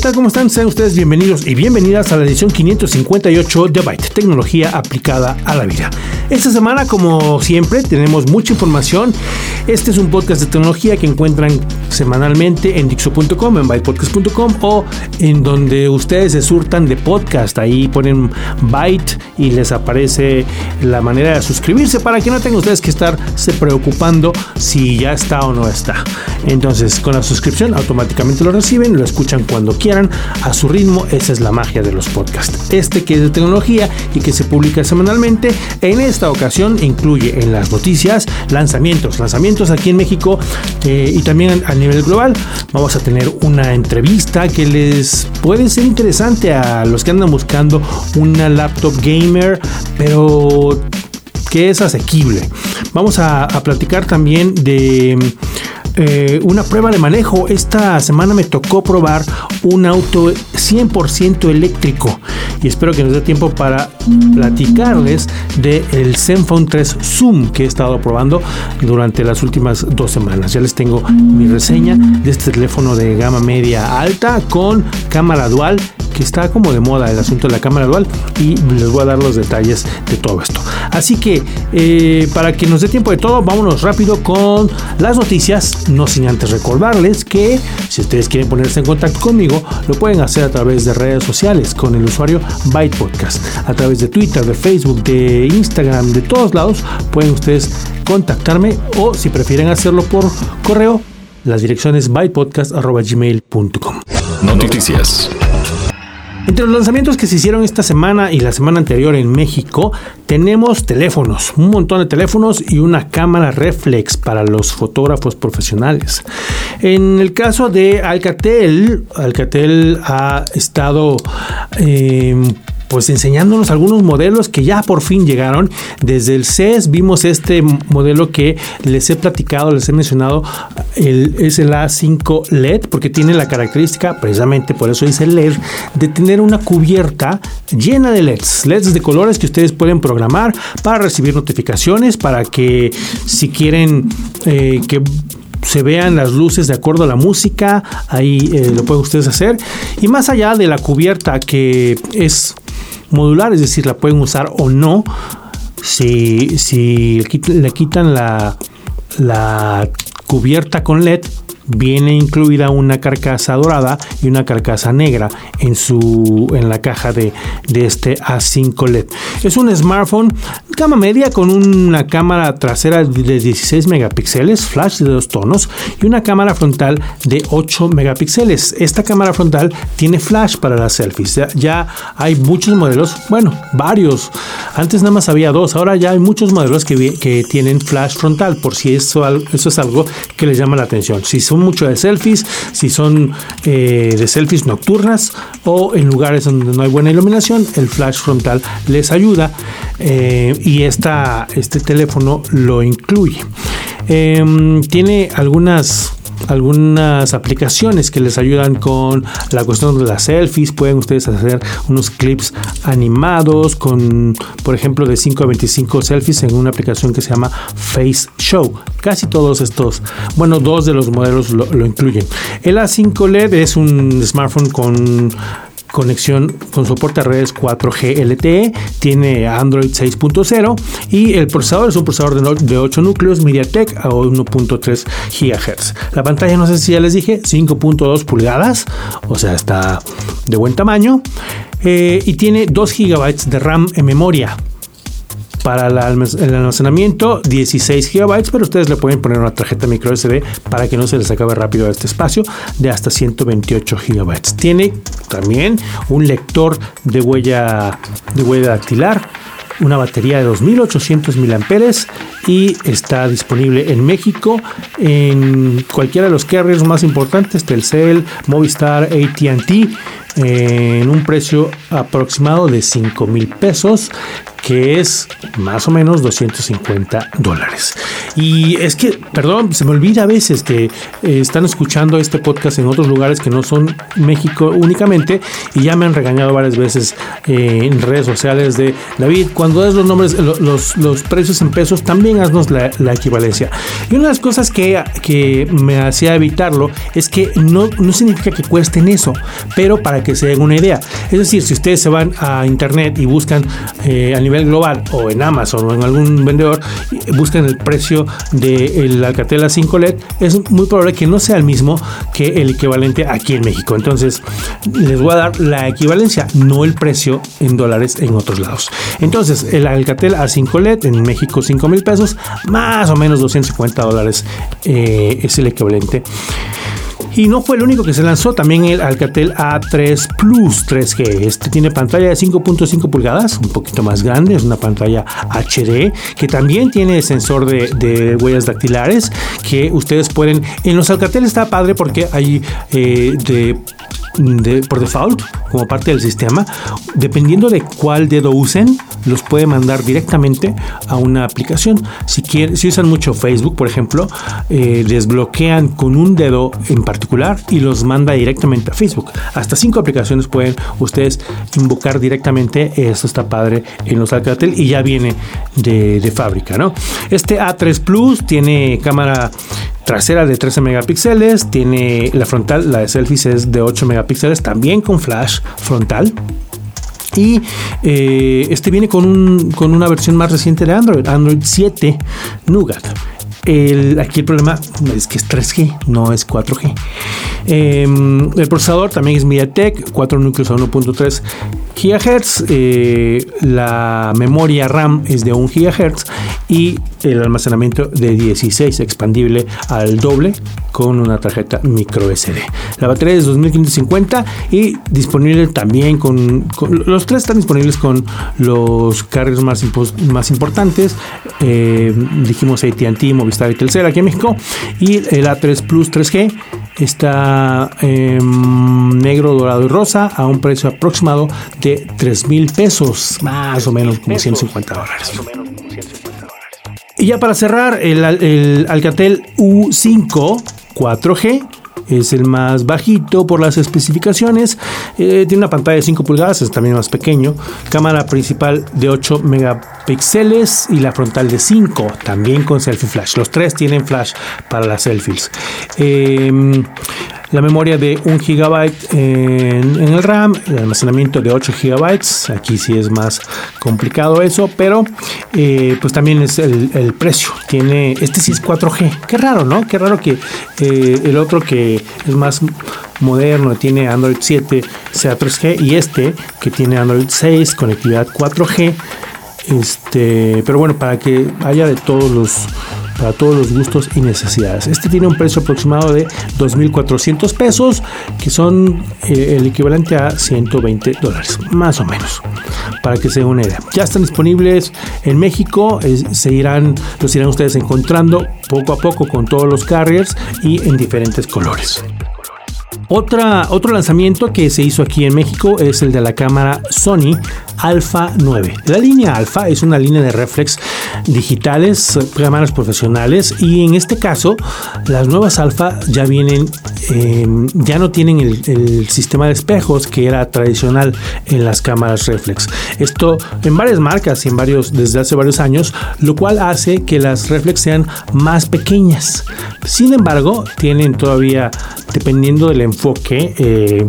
¿Qué tal? ¿Cómo están? Sean ustedes bienvenidos y bienvenidas a la edición 558 de Byte, tecnología aplicada a la vida. Esta semana, como siempre, tenemos mucha información. Este es un podcast de tecnología que encuentran semanalmente en Dixo.com, en bytepodcast.com o en donde ustedes se surtan de podcast. Ahí ponen Byte y les aparece la manera de suscribirse para que no tengan ustedes que estarse preocupando si ya está o no está. Entonces, con la suscripción automáticamente lo reciben, lo escuchan cuando quieran, a su ritmo. Esa es la magia de los podcasts. Este que es de tecnología y que se publica semanalmente, en esta ocasión incluye en las noticias lanzamientos, lanzamientos aquí en México eh, y también a nivel global. Vamos a tener una entrevista que les puede ser interesante a los que andan buscando una laptop gamer, pero que es asequible. Vamos a, a platicar también de eh, una prueba de manejo. Esta semana me tocó probar un auto 100% eléctrico y espero que nos dé tiempo para platicarles del el Zenfone 3 Zoom que he estado probando durante las últimas dos semanas. Ya les tengo mi reseña de este teléfono de gama media alta con cámara dual que está como de moda el asunto de la cámara dual y les voy a dar los detalles de todo esto. Así que eh, para que nos dé tiempo de todo, vámonos rápido con las noticias, no sin antes recordarles que si ustedes quieren ponerse en contacto conmigo, lo pueden hacer a través de redes sociales con el usuario Byte Podcast, a través de Twitter, de Facebook, de Instagram, de todos lados, pueden ustedes contactarme o si prefieren hacerlo por correo, las direcciones bytepodcast.gmail.com. Noticias. Entre los lanzamientos que se hicieron esta semana y la semana anterior en México, tenemos teléfonos, un montón de teléfonos y una cámara reflex para los fotógrafos profesionales. En el caso de Alcatel, Alcatel ha estado eh, pues enseñándonos algunos modelos que ya por fin llegaron. Desde el CES vimos este modelo que les he platicado, les he mencionado, el, es el A5 LED, porque tiene la característica, precisamente por eso dice LED, de tener una cubierta llena de LEDs, LEDs de colores que ustedes pueden programar para recibir notificaciones, para que si quieren eh, que se vean las luces de acuerdo a la música, ahí eh, lo pueden ustedes hacer. Y más allá de la cubierta que es modular, es decir, la pueden usar o no. Si, si le quitan la, la cubierta con LED, viene incluida una carcasa dorada y una carcasa negra en su en la caja de, de, este A5 LED. Es un smartphone gama media con una cámara trasera de 16 megapíxeles, flash de dos tonos y una cámara frontal de 8 megapíxeles. Esta cámara frontal tiene flash para las selfies. Ya, ya hay muchos modelos, bueno, varios. Antes nada más había dos, ahora ya hay muchos modelos que, que tienen flash frontal por si eso, eso es algo que les llama la atención. Si son mucho de selfies, si son eh, de selfies nocturnas o en lugares donde no hay buena iluminación, el flash frontal les ayuda eh, y esta, este teléfono lo incluye. Eh, tiene algunas algunas aplicaciones que les ayudan con la cuestión de las selfies. Pueden ustedes hacer unos clips animados con, por ejemplo, de 5 a 25 selfies en una aplicación que se llama Face Show. Casi todos estos, bueno, dos de los modelos lo, incluyen. El A5 LED es un smartphone con conexión con soporte a redes 4G LTE, tiene Android 6.0 y el procesador es un procesador de 8 núcleos MediaTek a 1.3 GHz. La pantalla, no sé si ya les dije, 5.2 pulgadas, o sea, está de buen tamaño eh, y tiene 2 GB de RAM en memoria. Para el almacenamiento 16 GB, pero ustedes le pueden poner una tarjeta micro SD para que no se les acabe rápido este espacio de hasta 128 GB. Tiene también un lector de huella de huella dactilar una batería de 2800 mAh y está disponible en México en cualquiera de los carriers más importantes, Telcel, Movistar, AT&T en un precio aproximado de 5 mil pesos que es más o menos 250 dólares. Y es que, perdón, se me olvida a veces que eh, están escuchando este podcast en otros lugares que no son México únicamente y ya me han regañado varias veces eh, en redes sociales de David, cuando das los nombres, los, los precios en pesos, también haznos la, equivalencia. Y una de las cosas que, que me hacía evitarlo es que no, no significa que cuesten eso, pero para que se den una idea. Es decir, si ustedes se van a internet y buscan eh, global o en Amazon o en algún vendedor, buscan el precio del Alcatel A5 LED, es muy probable que no sea el mismo que el equivalente aquí en México. Entonces, les voy a dar la equivalencia, no el precio en dólares en otros lados. Entonces, el Alcatel A5 LED en México 5 mil pesos, más o menos 250 dólares eh, es el equivalente. Y no fue el único que se lanzó, también el Alcatel A3 Plus 3G. Este tiene pantalla de 5.5 pulgadas, un poquito más grande, es una pantalla HD, que también tiene sensor de, huellas dactilares, que ustedes pueden... En los Alcatel está padre porque hay eh, de por default como parte del sistema, dependiendo de cuál dedo usen, los puede mandar directamente a una aplicación. Si, si usan mucho Facebook, por ejemplo, eh, desbloquean con un dedo en particular y los manda directamente a Facebook. Hasta cinco aplicaciones pueden ustedes invocar directamente. Esto está padre en los Alcatel y ya viene de, de fábrica, ¿no? Este A3 Plus tiene cámara trasera de 13 megapíxeles, tiene la frontal, la de selfies es de 8 megapíxeles, también con flash frontal. Y eh, este viene con, un, con una versión más reciente de Android, Android 7 Nougat. Aquí el problema es que es 3G, no es 4G. Em, el procesador también es MediaTek, 4 núcleos a 1.3 GHz. Eh, la memoria RAM es de 1 GHz y el almacenamiento de 16 expandible al doble con una tarjeta micro SD. La batería es 2550 y disponible también con, los tres están disponibles con los carriers más, más importantes. Eh, dijimos AT&T, Movistar y Telcel aquí en México y el A3 Plus 3G está em, negro, dorado y rosa a un precio aproximado de 3 mil pesos, más o menos como 150 dólares. Y ya para cerrar, el, el Alcatel U5 4G es el más bajito por las especificaciones. Eh, tiene una pantalla de 5 pulgadas, es también más pequeño. Cámara principal de 8 megapíxeles y la frontal de 5, también con selfie flash. Los tres tienen flash para las selfies. Eh, la memoria de 1 GB en, el RAM, el almacenamiento de 8 GB, aquí sí es más complicado eso, pero eh, pues también es el, precio, tiene, este sí es 4G, qué raro, ¿no? Qué raro que eh, el otro que es más moderno, tiene Android 7, sea 3G, y este que tiene Android 6, conectividad 4G, este, pero bueno, para que haya de todos los para todos los gustos y necesidades. Este tiene un precio aproximado de 2.400 pesos, que son eh, el equivalente a 120 dólares, más o menos, para que se den una idea. Ya están disponibles en México, se irán, los irán ustedes encontrando poco a poco con todos los carriers y en diferentes colores. Otra, otro lanzamiento que se hizo aquí en México es el de la cámara Sony Alpha 9. La línea Alpha es una línea de reflex digitales, cámaras profesionales y en este caso las nuevas Alpha ya vienen, em, ya no tienen el, sistema de espejos que era tradicional en las cámaras reflex. Esto en varias marcas y en varios desde hace varios años, lo cual hace que las reflex sean más pequeñas. Sin embargo, tienen todavía, dependiendo del enfoque, eh,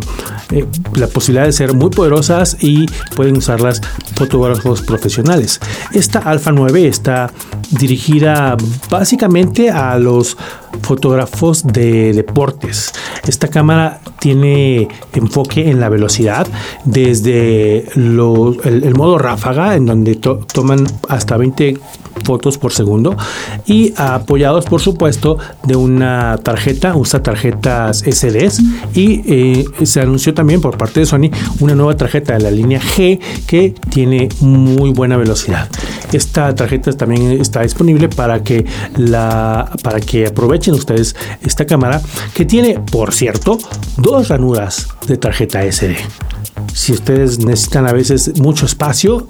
eh, la posibilidad de ser muy poderosas y pueden usarlas fotógrafos profesionales. Esta Alpha 9 está dirigida básicamente a los fotógrafos de deportes. Esta cámara tiene enfoque en la velocidad desde el, modo ráfaga en donde toman hasta 20 fotos por segundo y apoyados por supuesto de una tarjeta, usa tarjetas SDs y eh, se anunció también por parte de Sony una nueva tarjeta de la línea G que tiene muy buena velocidad. Esta tarjeta también está disponible para que la para que aprovechen ustedes esta cámara que tiene, por cierto, dos ranuras de tarjeta SD. Si ustedes necesitan a veces mucho espacio,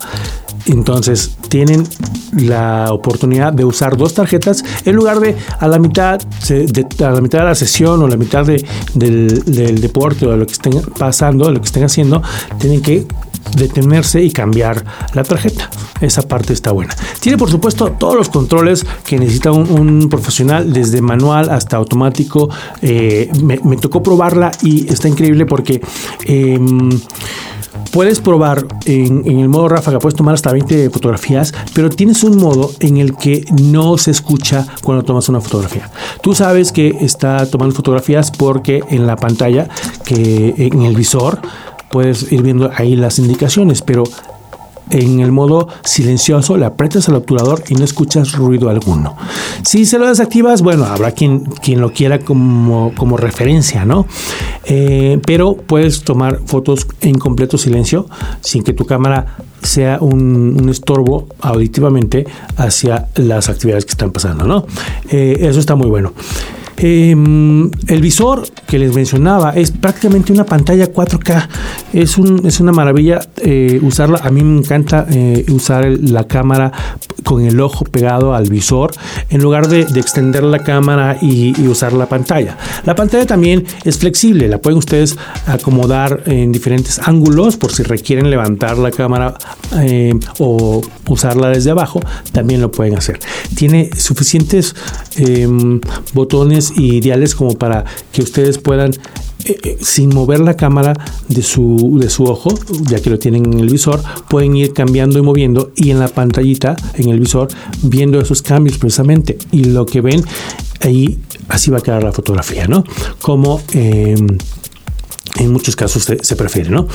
Entonces tienen la oportunidad de usar dos tarjetas en lugar de a la mitad de, a la mitad de la sesión o la mitad de, del, del, deporte o de lo que estén pasando, de lo que estén haciendo, tienen que detenerse y cambiar la tarjeta. Esa parte está buena. Tiene por supuesto todos los controles que necesita un, profesional, desde manual hasta automático. Eh, me, tocó probarla y está increíble porque... Em, puedes probar en, el modo ráfaga, puedes tomar hasta 20 fotografías, pero tienes un modo en el que no se escucha cuando tomas una fotografía. Tú sabes que está tomando fotografías porque en la pantalla, que en el visor, puedes ir viendo ahí las indicaciones, pero en el modo silencioso le aprietas al obturador y no escuchas ruido alguno. Si se lo desactivas, bueno, habrá quien, quien lo quiera como, como referencia, ¿no? Eh, pero puedes tomar fotos en completo silencio sin que tu cámara sea un, estorbo auditivamente hacia las actividades que están pasando, ¿no? Eh, eso está muy bueno. Em, el visor que les mencionaba es prácticamente una pantalla 4K. Es, un, es una maravilla eh, usarla. A mí me encanta eh, usar la cámara con el ojo pegado al visor en lugar de, extender la cámara y, usar la pantalla. La pantalla también es flexible. La pueden ustedes acomodar en diferentes ángulos por si requieren levantar la cámara eh, o usarla desde abajo. También lo pueden hacer. Tiene suficientes em, botones ideales como para que ustedes puedan eh, eh, sin mover la cámara de su, de su ojo, ya que lo tienen en el visor, pueden ir cambiando y moviendo y en la pantallita, en el visor, viendo esos cambios precisamente. Y lo que ven ahí, así va a quedar la fotografía, ¿no? Como... Em, en muchos casos se, prefiere, ¿no?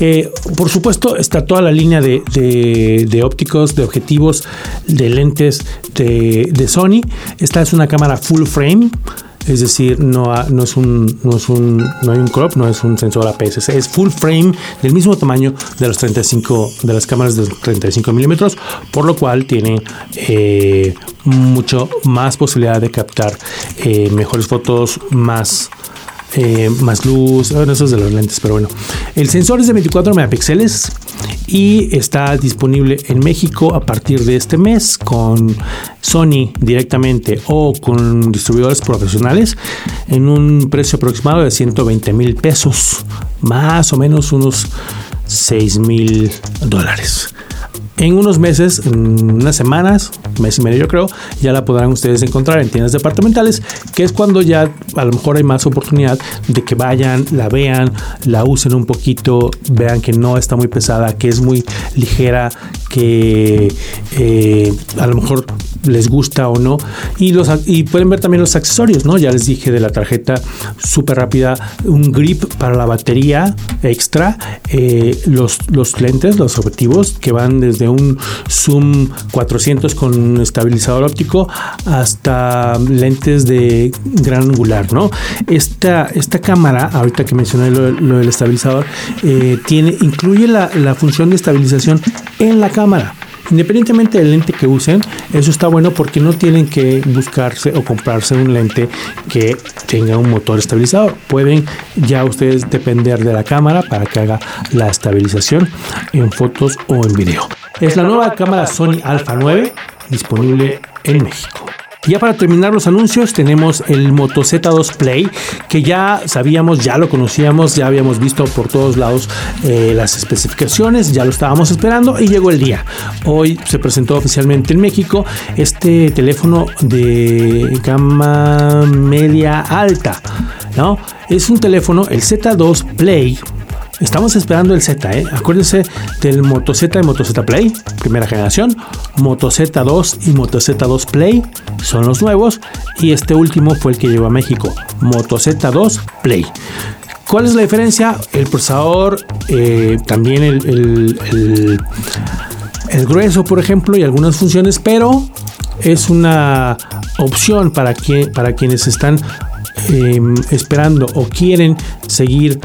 Eh, por supuesto, está toda la línea de, ópticos, de objetivos, de lentes de, de, Sony. Esta es una cámara full frame es decir, no, es un, no, es un, no hay un crop, no es un sensor APS-C, es full frame del mismo tamaño de los 35, de las cámaras de 35 milímetros, por lo cual tiene eh, mucho más posibilidad de captar eh, mejores fotos, más eh, más luz, bueno, eso es de los lentes, pero bueno. El sensor es de 24 megapíxeles y está disponible en México a partir de este mes con Sony directamente o con distribuidores profesionales en un precio aproximado de 120 mil pesos, más o menos unos 6 mil dólares en unos meses, en unas semanas, mes y medio yo creo, ya la podrán ustedes encontrar en tiendas departamentales, que es cuando ya a lo mejor hay más oportunidad de que vayan, la vean, la usen un poquito, vean que no está muy pesada, que es muy ligera, que eh, a lo mejor les gusta o no. Y, los, y pueden ver también los accesorios, ¿no? Ya les dije de la tarjeta súper rápida, un grip para la batería extra, eh, los, los lentes, los objetivos que van desde un zoom 400 con estabilizador óptico hasta lentes de gran angular, ¿no? Esta, esta cámara, ahorita que mencioné lo, del estabilizador, eh, tiene, incluye la, la función de estabilización en la cámara. Independientemente del lente que usen, eso está bueno porque no tienen que buscarse o comprarse un lente que tenga un motor estabilizador. Pueden ya ustedes depender de la cámara para que haga la estabilización en fotos o en video. Es la nueva cámara Sony Alpha 9 disponible en México. Ya para terminar los anuncios tenemos el Moto Z2 Play que ya sabíamos, ya lo conocíamos, ya habíamos visto por todos lados eh, las especificaciones, ya lo estábamos esperando y llegó el día. Hoy se presentó oficialmente en México este teléfono de gama media alta, ¿no? Es un teléfono, el Z2 Play Estamos esperando el Z, ¿eh? Acuérdense del Moto Z y Moto Z Play, primera generación. Moto Z2 y Moto Z2 Play son los nuevos. Y este último fue el que llegó a México, Moto Z2 Play. ¿Cuál es la diferencia? El procesador, eh, también el, el, grueso, por ejemplo, y algunas funciones, pero es una opción para, que, para quienes están em, esperando o quieren seguir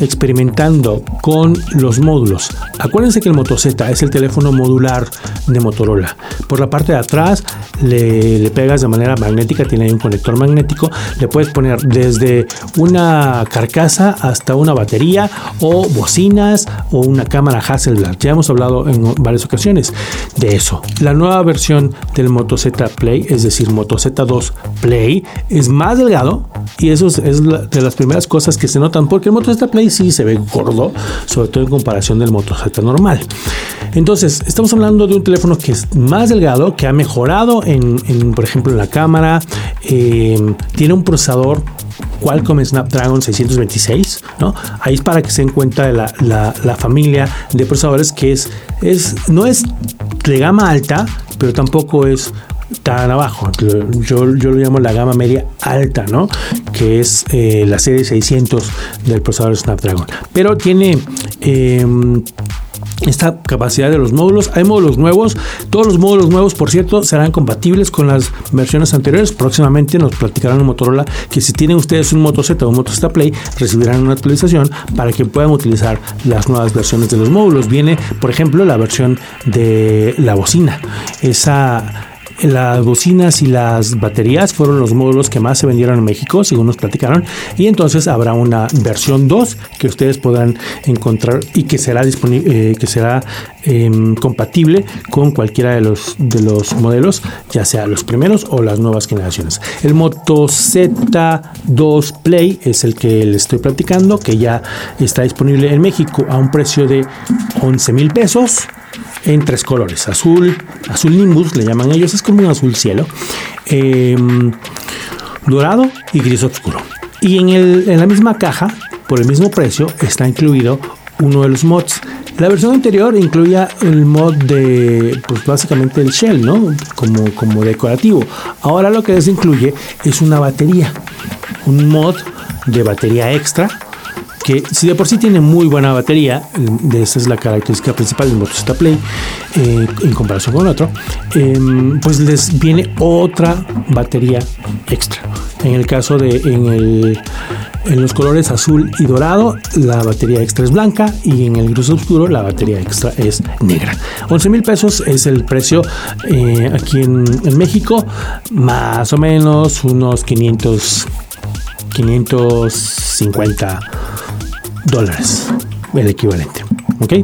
experimentando con los módulos. Acuérdense que el Moto Z es el teléfono modular de Motorola. Por la parte de atrás le, pegas de manera magnética, tiene ahí un conector magnético. Le puedes poner desde una carcasa hasta una batería o bocinas o una cámara Hasselblad. Ya hemos hablado en varias ocasiones de eso. La nueva versión del Moto Z Play, es decir, Moto Z2 Play, es más delgado y eso es, de las primeras cosas que se notan porque el Moto Z Play sí se ve gordo, sobre todo en comparación del Moto normal. Entonces, estamos hablando de un teléfono que es más delgado, que ha mejorado en, por ejemplo, en la cámara, eh, tiene un procesador Qualcomm Snapdragon 626, ¿no? Ahí es para que se den cuenta de la, familia de procesadores que es, es, no es de gama alta, pero tampoco es tan abajo. Yo, yo lo llamo la gama media alta, ¿no? Que es eh, la serie 600 del procesador Snapdragon. Pero tiene eh, esta capacidad de los módulos. Hay módulos nuevos. Todos los módulos nuevos, por cierto, serán compatibles con las versiones anteriores. Próximamente nos platicarán en Motorola que si tienen ustedes un Moto Z o un Moto Z Play, recibirán una actualización para que puedan utilizar las nuevas versiones de los módulos. Viene, por ejemplo, la versión de la bocina. Esa las bocinas y las baterías fueron los módulos que más se vendieron en México, según nos platicaron. Y entonces habrá una versión 2 que ustedes podrán encontrar y que será eh, que será em, compatible con cualquiera de los, de los modelos, ya sea los primeros o las nuevas generaciones. El Moto Z2 Play es el que les estoy platicando, que ya está disponible en México a un precio de 11 mil pesos en tres colores, azul, azul nimbus le llaman ellos, es como un azul cielo, em, dorado y gris oscuro. Y en, el, en la misma caja, por el mismo precio, está incluido uno de los mods. La versión anterior incluía el mod de, pues básicamente el shell, ¿no? Como, como decorativo. Ahora lo que les incluye es una batería, un mod de batería extra que si de por sí tiene muy buena batería, de esa es la característica principal del Moto Z Play eh, en comparación con otro, em, pues les viene otra batería extra. En el caso de en los colores azul y dorado, la batería extra es blanca y en el gris oscuro la batería extra es negra. 11 mil pesos es el precio eh, aquí en, en México, más o menos unos 500 550 dólares, el equivalente. ¿Ok?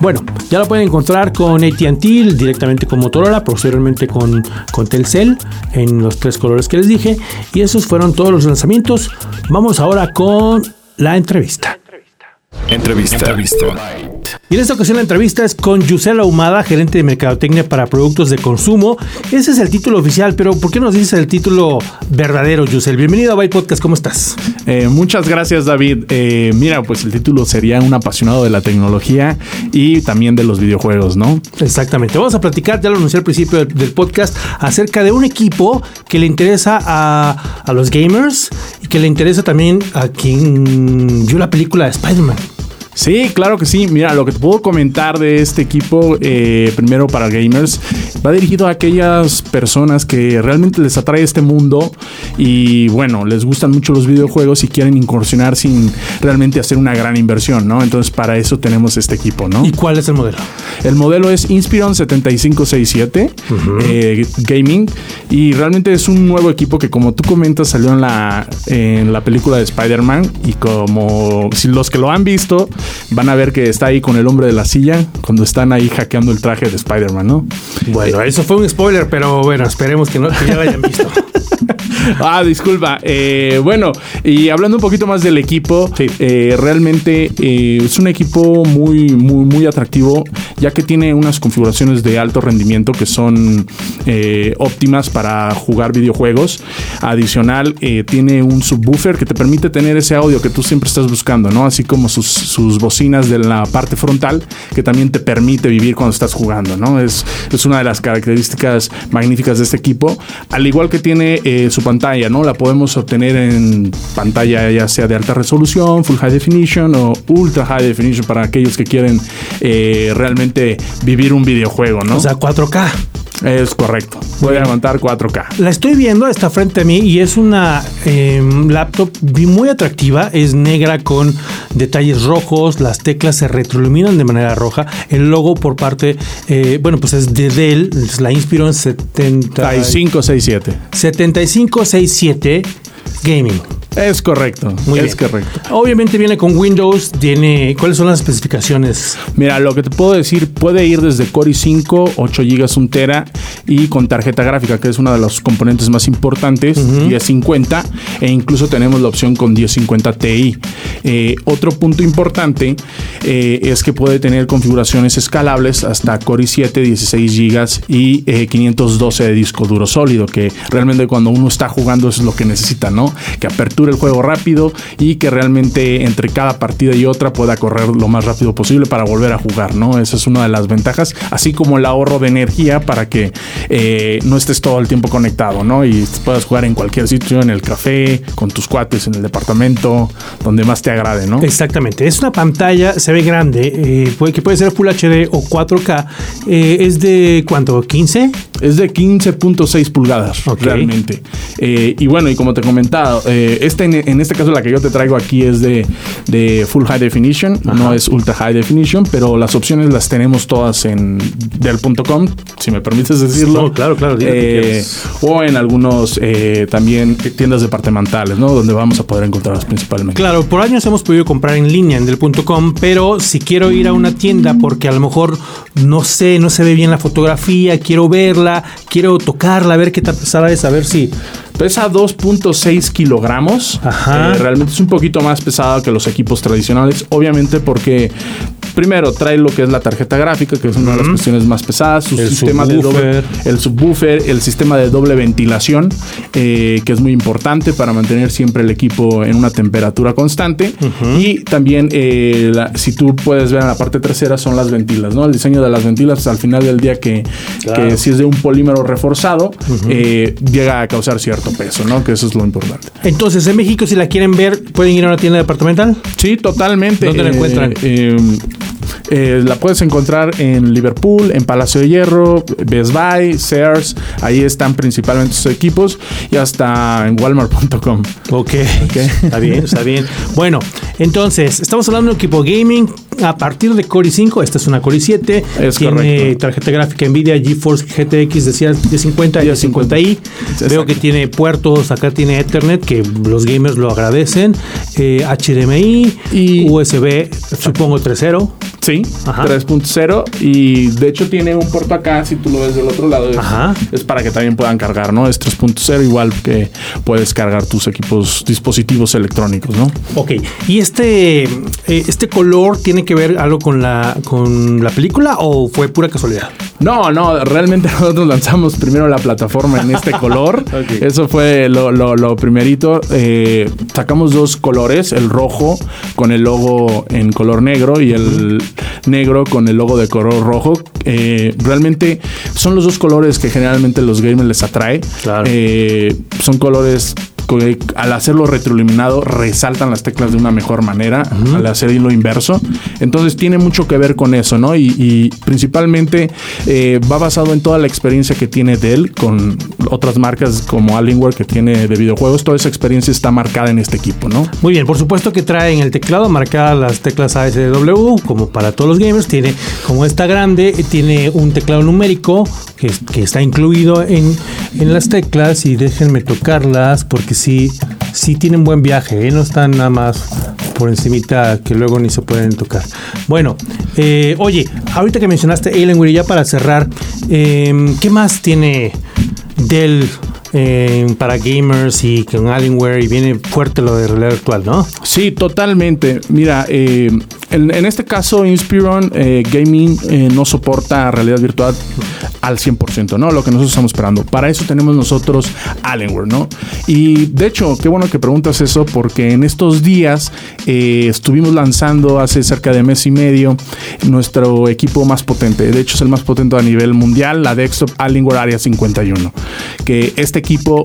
Bueno, ya lo pueden encontrar con ATT, directamente con Motorola, posteriormente con, con Telcel, en los tres colores que les dije. Y esos fueron todos los lanzamientos. Vamos ahora con la entrevista. Entrevista. Entrevista. Y en esta ocasión la entrevista es con Yusela Humada, gerente de Mercadotecnia para Productos de Consumo. Ese es el título oficial, pero ¿por qué nos dices el título verdadero, Yusel? Bienvenido a Byte Podcast, ¿cómo estás? Eh, muchas gracias, David. Eh, mira, pues el título sería un apasionado de la tecnología y también de los videojuegos, ¿no? Exactamente. Vamos a platicar, ya lo anuncié al principio del, podcast, acerca de un equipo que le interesa a, a los gamers y que le interesa también a quien vio la película de Spider-Man. Sí, claro que sí. Mira, lo que te puedo comentar de este equipo, eh, primero para gamers, va dirigido a aquellas personas que realmente les atrae este mundo y bueno, les gustan mucho los videojuegos y quieren incursionar sin realmente hacer una gran inversión, ¿no? Entonces para eso tenemos este equipo, ¿no? ¿Y cuál es el modelo? El modelo es Inspiron 7567 eh, Gaming y realmente es un nuevo equipo que como tú comentas salió en la, en la película de Spider-Man y como si los que lo han visto van a ver que está ahí con el hombre de la silla cuando están ahí hackeando el traje de Spider-Man, ¿no? Bueno, eso fue un spoiler, pero bueno, esperemos que, no, que ya lo hayan visto. ah, disculpa. Eh, bueno, y hablando un poquito más del equipo, eh, realmente eh, es un equipo muy, muy, muy atractivo, ya que tiene unas configuraciones de alto rendimiento que son óptimas para jugar videojuegos. Adicional, tiene un subwoofer que te permite tener ese audio que tú siempre estás buscando, ¿no? Así como sus, sus bocinas de la parte frontal, que también te permite vivir cuando estás jugando, ¿no? Es, es una de las características magníficas de este equipo. Al igual que tiene su pantalla, ¿no? La podemos obtener en pantalla ya sea de alta resolución, full high definition o ultra high definition para aquellos que quieren eh, realmente vivir un videojuego, ¿no? O sea, 4K. Es correcto. Puede aguantar 4K. La estoy viendo, está frente a mí y es una em, laptop muy atractiva. Es negra con detalles rojos. Las teclas se retroiluminan de manera roja. El logo por parte, eh, bueno, pues es de Dell. La Inspiron 7567. 7567 Gaming. Es correcto. Muy es correcto. Obviamente viene con Windows, tiene ¿cuáles son las especificaciones? Mira, lo que te puedo decir, puede ir desde Core i5, 8 GB, 1 tera y con tarjeta gráfica, que es una de los componentes más importantes, 1050 e incluso tenemos la opción con 1050 Ti. Eh, otro punto importante eh, es que puede tener configuraciones escalables hasta Core i7, 16 GB y 512 eh, de disco duro sólido, que realmente cuando uno está jugando eso es lo que necesita, ¿no? Que apertura el juego rápido y que realmente entre cada partida y otra pueda correr lo más rápido posible para volver a jugar, ¿no? Esa es una de las ventajas, así como el ahorro de energía para que eh, no estés todo el tiempo conectado, ¿no? Y puedas jugar en cualquier sitio, en el café, con tus cuates, en el departamento, donde más te agrade, ¿no? Exactamente, es una pantalla, se ve grande, eh, que puede ser Full HD o 4K, eh, es de ¿cuánto? ¿15? Es de 15.6 pulgadas, realmente. y bueno, y como te he comentado, este, en este caso, la que yo te traigo aquí es de, de Full High Definition, no es Ultra High Definition, pero las opciones las tenemos todas en del.com, si me permites decirlo. claro, claro. Eh, o en algunos eh, también tiendas departamentales, ¿no? Donde vamos a poder encontrarlas principalmente. Claro, por años hemos podido comprar en línea en del.com, pero si quiero ir a una tienda porque a lo mejor no sé, no se ve bien la fotografía, quiero verla, quiero tocarla, a ver qué tal es, a ver si Pesa 2.6 kilogramos. Ajá. Eh, realmente es un poquito más pesado que los equipos tradicionales. Obviamente porque primero trae lo que es la tarjeta gráfica, que es una de las cuestiones más pesadas, su el sistema de doble, el subwoofer, el sistema de doble ventilación, eh, que es muy importante para mantener siempre el equipo en una temperatura constante. Y también, eh, si tú puedes ver en la parte trasera, son las ventilas, ¿no? El diseño de las ventilas al final del día que, si es de un polímero reforzado, llega a causar cierto peso, ¿no? Que eso es lo importante. Entonces, en México, si la quieren ver, ¿pueden ir a una tienda departamental? Sí, totalmente. ¿Dónde la eh, encuentran? Eh, eh, la puedes encontrar en Liverpool, en Palacio de Hierro, Best Buy, Sears. Ahí están principalmente sus equipos y hasta en walmart.com. Ok, está bien, está bien. Bueno, entonces, estamos hablando de un equipo gaming a partir de Core i5. Esta es una Core i7. Es tiene tarjeta gráfica Nvidia GeForce GTX decía de 50 y de 50i. Veo que tiene puertos, acá tiene Ethernet, que los gamers lo agradecen. HDMI eh, y USB, supongo 3.0. Sí, 3.0 y de hecho tiene un puerto acá, si tú lo ves del otro lado, es, para que también puedan cargar, ¿no? Es 3.0 igual que puedes cargar tus equipos, dispositivos electrónicos, ¿no? Ok, y este, eh, este color tiene que ver algo con la, con la película o fue pura casualidad? No, no, realmente nosotros lanzamos primero la plataforma en este color. Eso fue lo, lo, primerito. Eh, sacamos dos colores, el rojo con el logo en color negro y el negro con el logo de color rojo. Eh, realmente son los dos colores que generalmente los gamers les atrae. Eh, son colores al hacerlo retroiluminado resaltan las teclas de una mejor manera al hacerlo inverso. Entonces tiene mucho que ver con eso, ¿no? Y, principalmente eh, va basado en toda la experiencia que tiene Dell con otras marcas como Alienware que tiene de videojuegos. Toda esa experiencia está marcada en este equipo, ¿no? Muy bien, por supuesto que trae en el teclado marcadas las teclas ASW, como para todos los gamers. Tiene, como está grande, tiene un teclado numérico que, que está incluido en, en las teclas y déjenme tocarlas porque sí, sí tienen buen viaje, ¿eh? no están nada más por encimita que luego ni se pueden tocar. Bueno, eh, oye, ahorita que mencionaste Alienware, ya para cerrar, em, ¿qué más tiene Dell eh, para gamers y con Alienware y viene fuerte lo de realidad virtual, ¿no? Sí, totalmente. Mira, en, este caso Inspiron Gaming no soporta realidad virtual al 100%, ¿no? Lo que nosotros estamos esperando. Para eso tenemos nosotros Alienware, ¿no? Y de hecho, qué bueno que preguntas eso porque en estos días eh, estuvimos lanzando hace cerca de mes y medio nuestro equipo más potente. De hecho, es el más potente a nivel mundial, la desktop Alienware Area 51. Que este equipo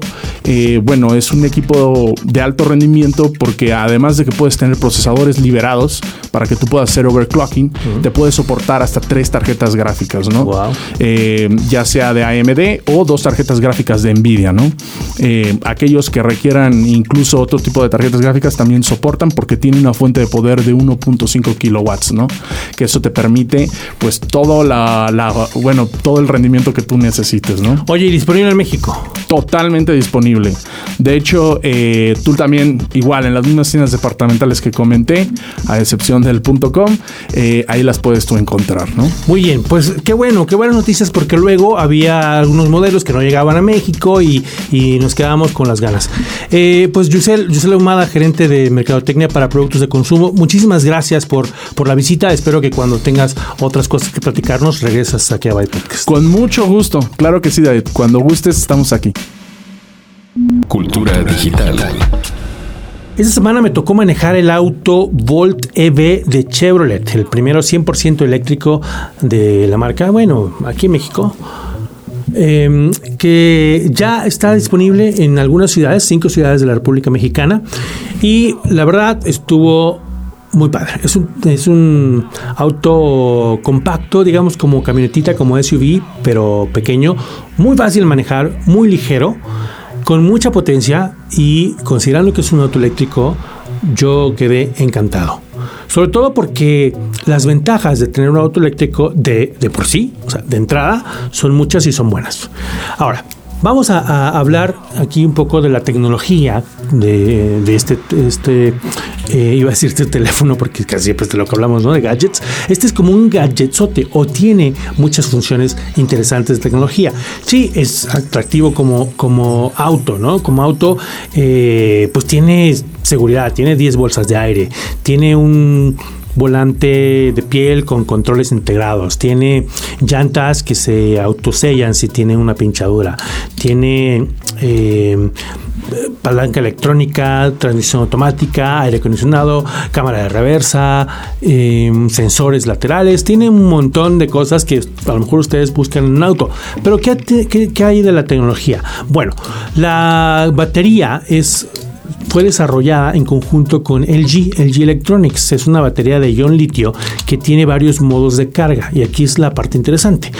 eh, bueno, es un equipo de alto rendimiento porque además de que puedes tener procesadores liberados para que tú puedas hacer overclocking, te puede soportar hasta tres tarjetas gráficas, ¿no? Eh, ya sea de AMD o dos tarjetas gráficas de Nvidia, ¿no? Eh, aquellos que requieran incluso otro tipo de tarjetas gráficas también soportan porque tiene una fuente de poder de 1.5 kilowatts, ¿no? Que eso te permite, pues, todo la, bueno, todo el rendimiento que tú necesites, ¿no? Oye, ¿y disponible en México? Totalmente disponible. De hecho, eh, tú también, igual, en las mismas tiendas departamentales que comenté, a excepción del .com, eh, ahí las puedes tú encontrar, ¿no? Muy bien, pues qué bueno, qué buenas noticias porque luego había algunos modelos que no llegaban a México y, nos quedábamos con las ganas. Eh, pues Yusel, Yusel Humada, gerente de Mercadotecnia para Productos de Consumo, muchísimas gracias por, por la visita. Espero que cuando tengas otras cosas que platicarnos, regresas aquí a Byte Podcast. Con mucho gusto, claro que sí, David. Cuando gustes, estamos aquí. Cultura digital. Esta semana me tocó manejar el auto Volt EV de Chevrolet, el primero 100% eléctrico de la marca, bueno, aquí en México. Em, que ya está disponible en algunas ciudades, cinco ciudades de la República Mexicana, y la verdad estuvo muy padre. Es un, es un auto compacto, digamos como camionetita, como SUV, pero pequeño, muy fácil de manejar, muy ligero con mucha potencia y considerando que es un auto eléctrico, yo quedé encantado. Sobre todo porque las ventajas de tener un auto eléctrico de, de por sí, o sea, de entrada, son muchas y son buenas. Ahora, Vamos a, hablar aquí un poco de la tecnología de, este, este eh, iba a decir este teléfono porque casi siempre es de lo que hablamos, ¿no? De gadgets. Este es como un gadgetsote o tiene muchas funciones interesantes de tecnología. Sí, es atractivo como, como auto, ¿no? Como auto, eh, pues tiene seguridad, tiene 10 bolsas de aire, tiene un volante de piel con controles integrados, tiene llantas que se autosellan si tiene una pinchadura, tiene eh, palanca electrónica, transmisión automática, aire acondicionado, cámara de reversa, eh, sensores laterales, tiene un montón de cosas que a lo mejor ustedes buscan en un auto. Pero ¿qué, qué hay de la tecnología? Bueno, la batería es fue desarrollada en conjunto con LG, LG Electronics. Es una batería de ion litio que tiene varios modos de carga y aquí es la parte interesante.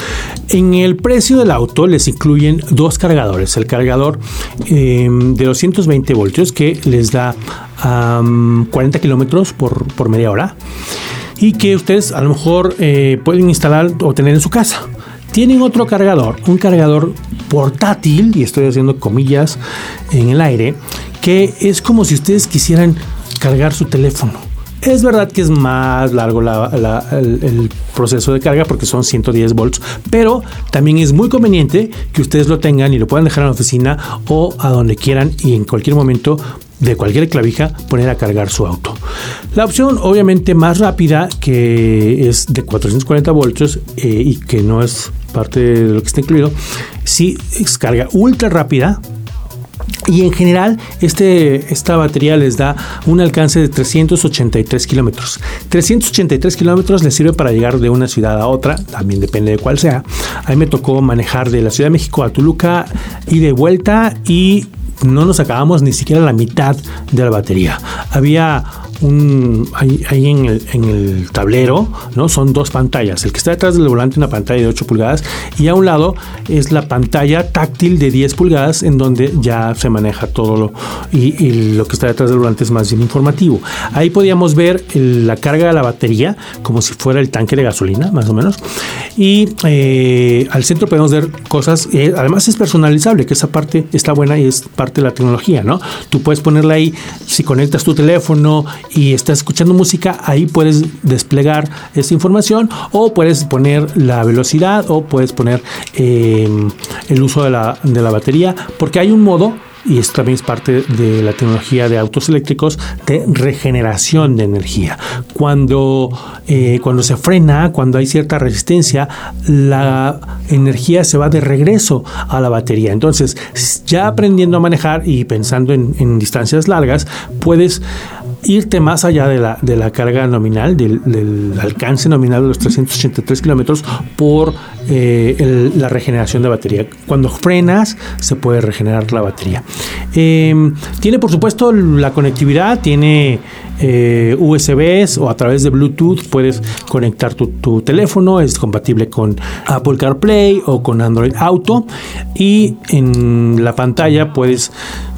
En el precio del auto les incluyen dos cargadores. El cargador em, de 220 voltios que les da 40 kilómetros por, media hora y que ustedes a lo mejor eh, pueden instalar o tener en su casa. Tienen otro cargador, un cargador portátil, y estoy haciendo comillas en el aire, que es como si ustedes quisieran cargar su teléfono. Es verdad que es más largo el, proceso de carga porque son 110 volts, pero también es muy conveniente que ustedes lo tengan y lo puedan dejar en la oficina o a donde quieran y en cualquier momento de cualquier clavija poner a cargar su auto. La opción obviamente más rápida que es de 440 voltios eh, y que no es parte de lo que está incluido, sí es carga ultra rápida y en general, este, esta batería les da un alcance de 383 kilómetros. 383 kilómetros les sirve para llegar de una ciudad a otra, también depende de cuál sea. A mí me tocó manejar de la Ciudad de México a Toluca y de vuelta y no nos acabamos ni siquiera la mitad de la batería. Había un ahí, en, el, tablero, ¿no? Son dos pantallas. El que está detrás del volante una pantalla de 8 pulgadas y a un lado es la pantalla táctil de 10 pulgadas en donde ya se maneja todo lo y, lo que está detrás del volante es más bien informativo. Ahí podíamos ver la carga de la batería como si fuera el tanque de gasolina, más o menos. Y eh, al centro podemos ver cosas, eh, además es personalizable, que esa parte está buena y es parte de la tecnología, ¿no? Tú puedes ponerla ahí, si conectas tu teléfono y estás escuchando música, ahí puedes desplegar esa información o puedes poner la velocidad o puedes poner eh, el uso de la, de la batería, porque hay un modo y esto también es parte de la tecnología de autos eléctricos de regeneración de energía. Cuando, eh, cuando se frena, cuando hay cierta resistencia, la energía se va de regreso a la batería. Entonces, ya aprendiendo a manejar y pensando en, en distancias largas, puedes irte más allá de la, de la carga nominal, del, alcance nominal de los 383 kilómetros por eh, la regeneración de batería. Cuando frenas, se puede regenerar la batería. Em, tiene, por supuesto, la conectividad, tiene eh, USBs o a través de Bluetooth puedes conectar tu, teléfono, es compatible con Apple CarPlay o con Android Auto y en la pantalla puedes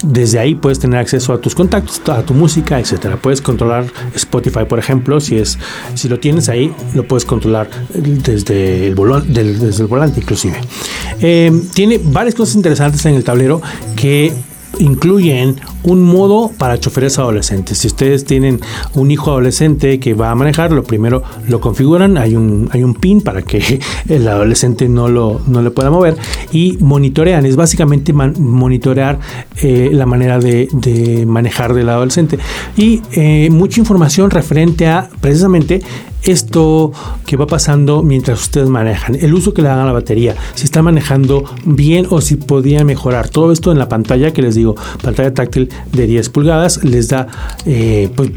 desde ahí puedes tener acceso a tus contactos, a tu música, etcétera. Puedes controlar Spotify, por ejemplo, si es si lo tienes ahí, lo puedes controlar desde el, desde el volante inclusive. Eh, tiene varias cosas interesantes en el tablero que incluyen un modo para choferes adolescentes. Si ustedes tienen un hijo adolescente que va a manejar, lo primero lo configuran, hay un, hay un pin para que el adolescente no, lo, no le pueda mover. Y monitorean, es básicamente monitorear eh, la manera de, manejar del adolescente. Y eh, mucha información referente a precisamente esto que va pasando mientras ustedes manejan, el uso que le dan a la batería, si está manejando bien o si podía mejorar. Todo esto en la pantalla que les digo, pantalla táctil de 10 pulgadas, les da eh, pues,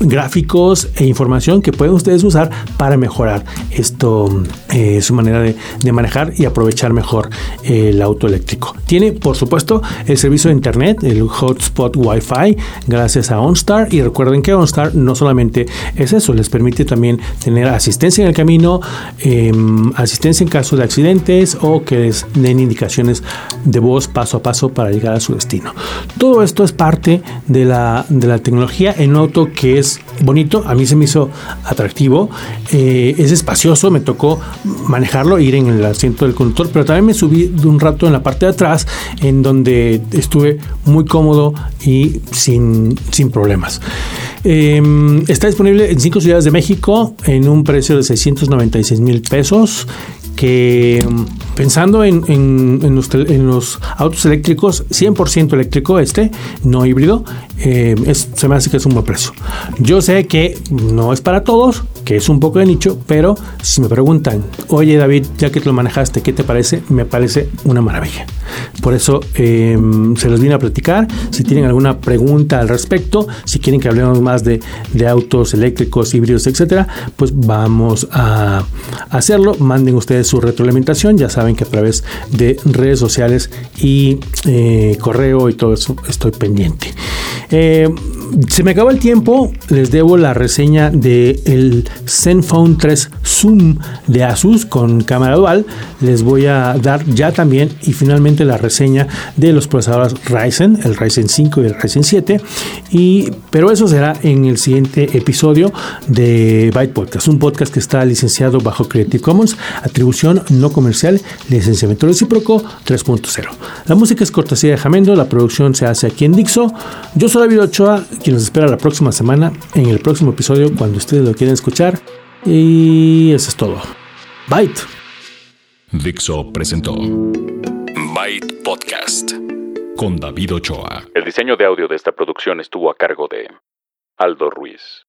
gráficos e información que pueden ustedes usar para mejorar esto, eh, su manera de, manejar y aprovechar mejor el auto eléctrico. Tiene, por supuesto, el servicio de internet, el hotspot Wi-Fi, gracias a OnStar. Y recuerden que OnStar no solamente es eso, les permite también tener asistencia en el camino, em, asistencia en caso de accidentes o que les den indicaciones de voz paso a paso para llegar a su destino. Todo esto es parte de la, de la tecnología en un auto que es bonito, a mí se me hizo atractivo, eh, es espacioso, me tocó manejarlo, ir en el asiento del conductor, pero también me subí de un rato en la parte de atrás en donde estuve muy cómodo y sin, sin problemas. Em, está disponible en cinco ciudades de México en un precio de 696 mil pesos que em, pensando en, en, los, autos eléctricos, 100% eléctrico este, no híbrido, em, se me hace que es un buen precio. Yo sé que no es para todos, que es un poco de nicho, pero si me preguntan, oye David, ya que te lo manejaste, ¿qué te parece? Me parece una maravilla. Por eso em, se los vine a platicar. Si tienen alguna pregunta al respecto, si quieren que hablemos más de, autos eléctricos, híbridos, etcétera, pues vamos a hacerlo. Manden ustedes su retroalimentación. Ya saben que a través de redes sociales y eh, correo y todo eso estoy pendiente. Eh, se me acabó el tiempo, les debo la reseña del el Zenfone 3 Zoom de Asus con cámara dual. Les voy a dar ya también y finalmente la reseña de los procesadores Ryzen, el Ryzen 5 y el Ryzen 7. Y, pero eso será en el siguiente episodio de Byte Podcast, un podcast que está licenciado bajo Creative Commons, atribución no comercial, licenciamiento recíproco 3.0. La música es cortesía de Jamendo, la producción se hace aquí en Dixo. Yo soy David Ochoa quien nos espera la próxima semana en el próximo episodio cuando ustedes lo quieran escuchar. Y eso es todo. Byte. Dixo presentó Byte Podcast con David Ochoa. El diseño de audio de esta producción estuvo a cargo de Aldo Ruiz.